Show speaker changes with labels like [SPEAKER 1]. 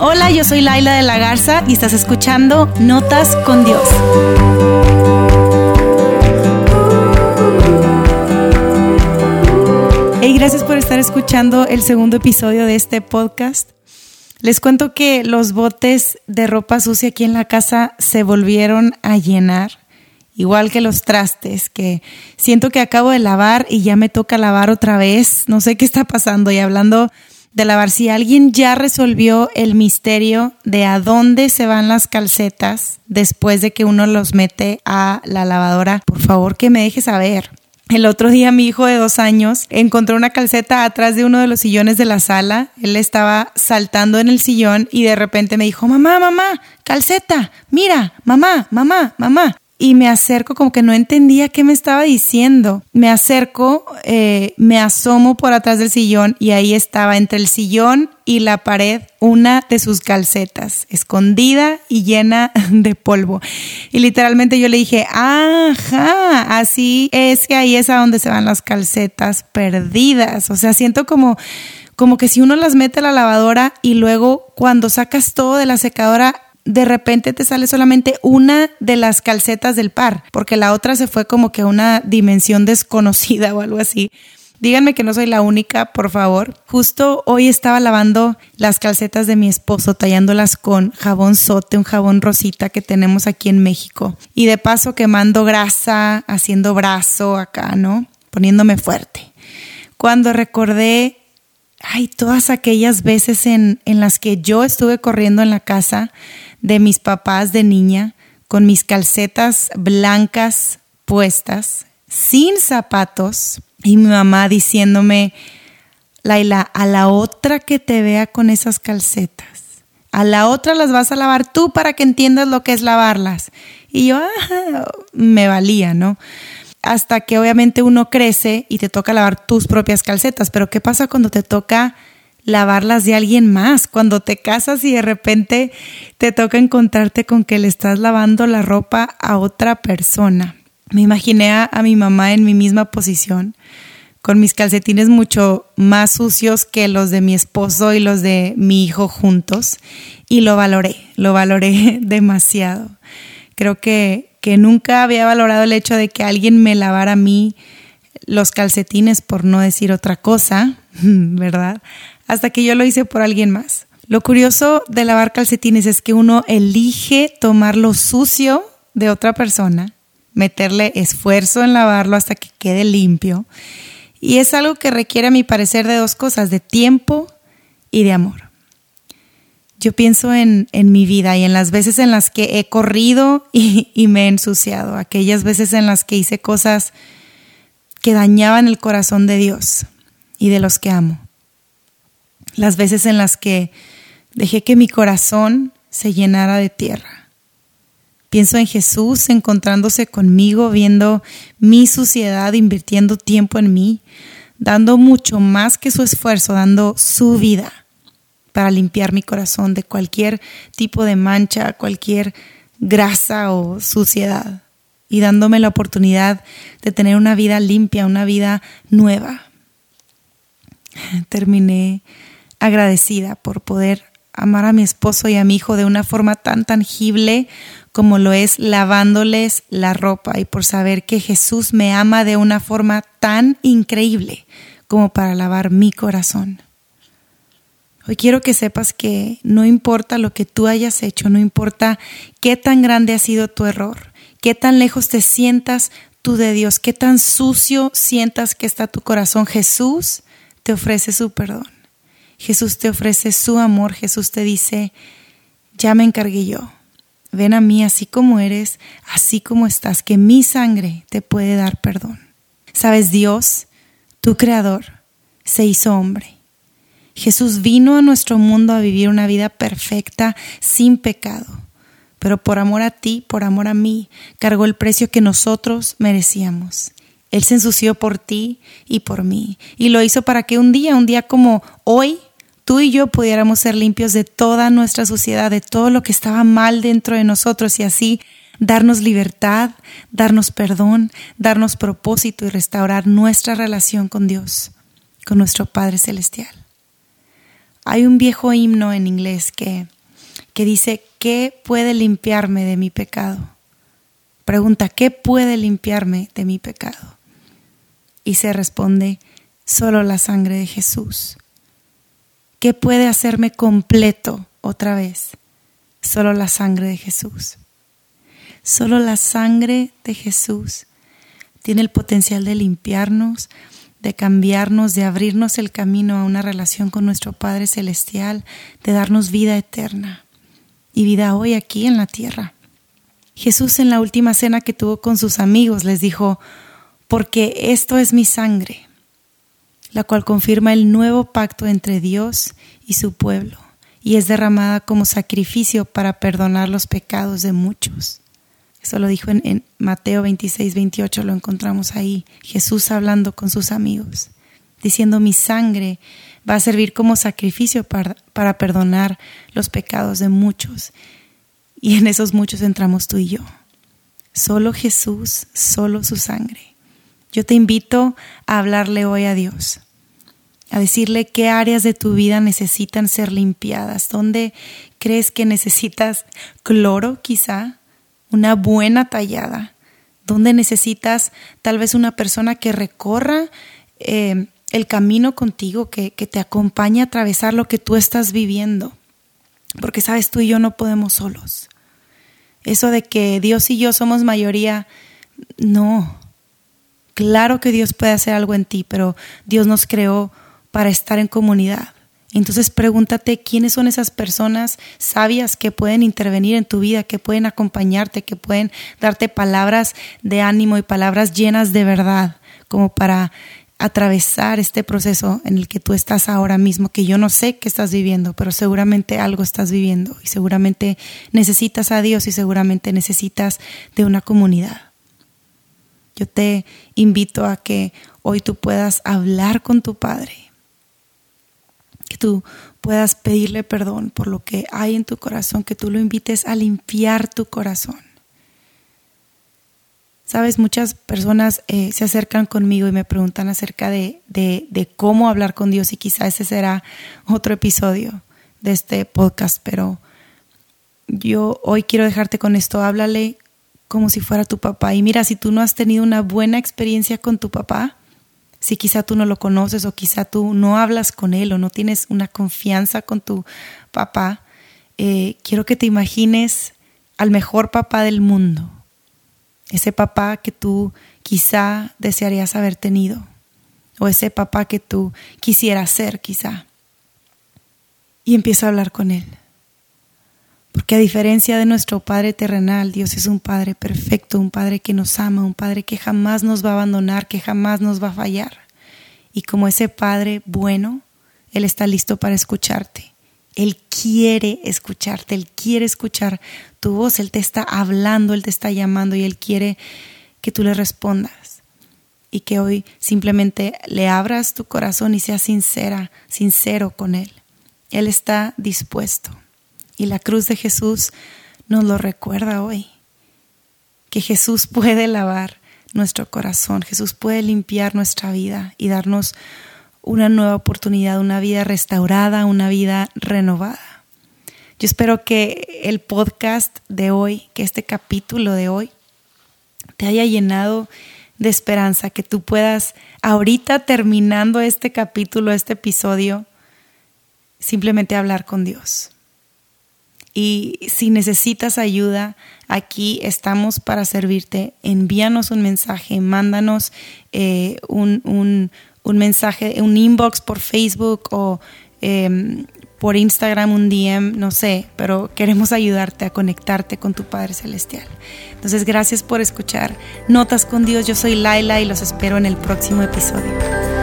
[SPEAKER 1] Hola, yo soy Laila de la Garza y estás escuchando Notas con Dios. Hey, gracias por estar escuchando el segundo episodio de este podcast. Les cuento que los botes de ropa sucia aquí en la casa se volvieron a llenar, igual que los trastes, que siento que acabo de lavar y ya me toca lavar otra vez. No sé qué está pasando. Y hablando de lavar, si alguien ya resolvió el misterio de a dónde se van las calcetas después de que uno los mete a la lavadora, por favor que me deje saber. El otro día mi hijo de dos años encontró una calceta atrás de uno de los sillones de la sala. Él estaba saltando en el sillón y de repente me dijo, mamá, mamá, calceta, mira, mamá, mamá, mamá y me acerco como que no entendía qué me estaba diciendo. Me acerco, eh, me asomo por atrás del sillón y ahí estaba entre el sillón y la pared una de sus calcetas, escondida y llena de polvo. Y literalmente yo le dije, ajá, así es que ahí es a donde se van las calcetas perdidas. O sea, siento como como que si uno las mete a la lavadora y luego cuando sacas todo de la secadora de repente te sale solamente una de las calcetas del par, porque la otra se fue como que a una dimensión desconocida o algo así. Díganme que no soy la única, por favor. Justo hoy estaba lavando las calcetas de mi esposo, tallándolas con jabón sote, un jabón rosita que tenemos aquí en México. Y de paso quemando grasa, haciendo brazo acá, ¿no? Poniéndome fuerte. Cuando recordé, ay, todas aquellas veces en, en las que yo estuve corriendo en la casa, de mis papás de niña con mis calcetas blancas puestas, sin zapatos, y mi mamá diciéndome, Laila, a la otra que te vea con esas calcetas, a la otra las vas a lavar tú para que entiendas lo que es lavarlas. Y yo, ah, me valía, ¿no? Hasta que obviamente uno crece y te toca lavar tus propias calcetas, pero ¿qué pasa cuando te toca lavarlas de alguien más. Cuando te casas y de repente te toca encontrarte con que le estás lavando la ropa a otra persona. Me imaginé a, mi mamá en mi misma posición, con mis calcetines mucho más sucios que los de mi esposo y los de mi hijo juntos, y lo valoré, lo valoré demasiado. Creo que, que nunca había valorado el hecho de que alguien me lavara a mí los calcetines, por no decir otra cosa, ¿verdad? hasta que yo lo hice por alguien más. Lo curioso de lavar calcetines es que uno elige tomar lo sucio de otra persona, meterle esfuerzo en lavarlo hasta que quede limpio. Y es algo que requiere, a mi parecer, de dos cosas, de tiempo y de amor. Yo pienso en, en mi vida y en las veces en las que he corrido y, y me he ensuciado, aquellas veces en las que hice cosas que dañaban el corazón de Dios y de los que amo las veces en las que dejé que mi corazón se llenara de tierra. Pienso en Jesús encontrándose conmigo, viendo mi suciedad, invirtiendo tiempo en mí, dando mucho más que su esfuerzo, dando su vida para limpiar mi corazón de cualquier tipo de mancha, cualquier grasa o suciedad, y dándome la oportunidad de tener una vida limpia, una vida nueva. Terminé agradecida por poder amar a mi esposo y a mi hijo de una forma tan tangible como lo es lavándoles la ropa y por saber que Jesús me ama de una forma tan increíble como para lavar mi corazón. Hoy quiero que sepas que no importa lo que tú hayas hecho, no importa qué tan grande ha sido tu error, qué tan lejos te sientas tú de Dios, qué tan sucio sientas que está tu corazón, Jesús te ofrece su perdón. Jesús te ofrece su amor, Jesús te dice, ya me encargué yo. Ven a mí así como eres, así como estás, que mi sangre te puede dar perdón. Sabes, Dios, tu creador, se hizo hombre. Jesús vino a nuestro mundo a vivir una vida perfecta, sin pecado. Pero por amor a ti, por amor a mí, cargó el precio que nosotros merecíamos. Él se ensució por ti y por mí. Y lo hizo para que un día, un día como hoy, tú y yo pudiéramos ser limpios de toda nuestra suciedad, de todo lo que estaba mal dentro de nosotros y así darnos libertad, darnos perdón, darnos propósito y restaurar nuestra relación con Dios, con nuestro Padre Celestial. Hay un viejo himno en inglés que, que dice, ¿qué puede limpiarme de mi pecado? Pregunta, ¿qué puede limpiarme de mi pecado? Y se responde, solo la sangre de Jesús. ¿Qué puede hacerme completo otra vez? Solo la sangre de Jesús. Solo la sangre de Jesús tiene el potencial de limpiarnos, de cambiarnos, de abrirnos el camino a una relación con nuestro Padre Celestial, de darnos vida eterna y vida hoy aquí en la tierra. Jesús en la última cena que tuvo con sus amigos les dijo, porque esto es mi sangre, la cual confirma el nuevo pacto entre Dios y su pueblo, y es derramada como sacrificio para perdonar los pecados de muchos. Eso lo dijo en, Mateo 26, 28, lo encontramos ahí, Jesús hablando con sus amigos, diciendo, mi sangre va a servir como sacrificio para, para perdonar los pecados de muchos. Y en esos muchos entramos tú y yo. Solo Jesús, solo su sangre. Yo te invito a hablarle hoy a Dios, a decirle qué áreas de tu vida necesitan ser limpiadas, dónde crees que necesitas cloro quizá, una buena tallada, donde necesitas tal vez una persona que recorra eh, el camino contigo, que, que te acompañe a atravesar lo que tú estás viviendo. Porque sabes, tú y yo no podemos solos. Eso de que Dios y yo somos mayoría, no. Claro que Dios puede hacer algo en ti, pero Dios nos creó para estar en comunidad. Entonces pregúntate quiénes son esas personas sabias que pueden intervenir en tu vida, que pueden acompañarte, que pueden darte palabras de ánimo y palabras llenas de verdad, como para atravesar este proceso en el que tú estás ahora mismo, que yo no sé qué estás viviendo, pero seguramente algo estás viviendo y seguramente necesitas a Dios y seguramente necesitas de una comunidad. Yo te invito a que hoy tú puedas hablar con tu Padre que tú puedas pedirle perdón por lo que hay en tu corazón, que tú lo invites a limpiar tu corazón. Sabes, muchas personas eh, se acercan conmigo y me preguntan acerca de, de, cómo hablar con Dios y quizá ese será otro episodio de este podcast, pero yo hoy quiero dejarte con esto, háblale como si fuera tu papá. Y mira, si tú no has tenido una buena experiencia con tu papá, si quizá tú no lo conoces o quizá tú no hablas con él o no tienes una confianza con tu papá, eh, quiero que te imagines al mejor papá del mundo, ese papá que tú quizá desearías haber tenido o ese papá que tú quisieras ser quizá. Y empieza a hablar con él. Porque a diferencia de nuestro Padre terrenal, Dios es un Padre perfecto, un Padre que nos ama, un Padre que jamás nos va a abandonar, que jamás nos va a fallar. Y como ese Padre bueno, Él está listo para escucharte. Él quiere escucharte, Él quiere escuchar tu voz, Él te está hablando, Él te está llamando y Él quiere que tú le respondas. Y que hoy simplemente le abras tu corazón y seas sincera, sincero con Él. Él está dispuesto. Y la cruz de Jesús nos lo recuerda hoy, que Jesús puede lavar nuestro corazón, Jesús puede limpiar nuestra vida y darnos una nueva oportunidad, una vida restaurada, una vida renovada. Yo espero que el podcast de hoy, que este capítulo de hoy, te haya llenado de esperanza, que tú puedas, ahorita terminando este capítulo, este episodio, simplemente hablar con Dios. Y si necesitas ayuda, aquí estamos para servirte. Envíanos un mensaje, mándanos eh, un, un, un, mensaje, un inbox por Facebook o em, por Instagram, un DM, no sé, pero queremos ayudarte a conectarte con tu Padre Celestial. Entonces, gracias por escuchar Notas con Dios. Yo soy Laila y los espero en el próximo episodio.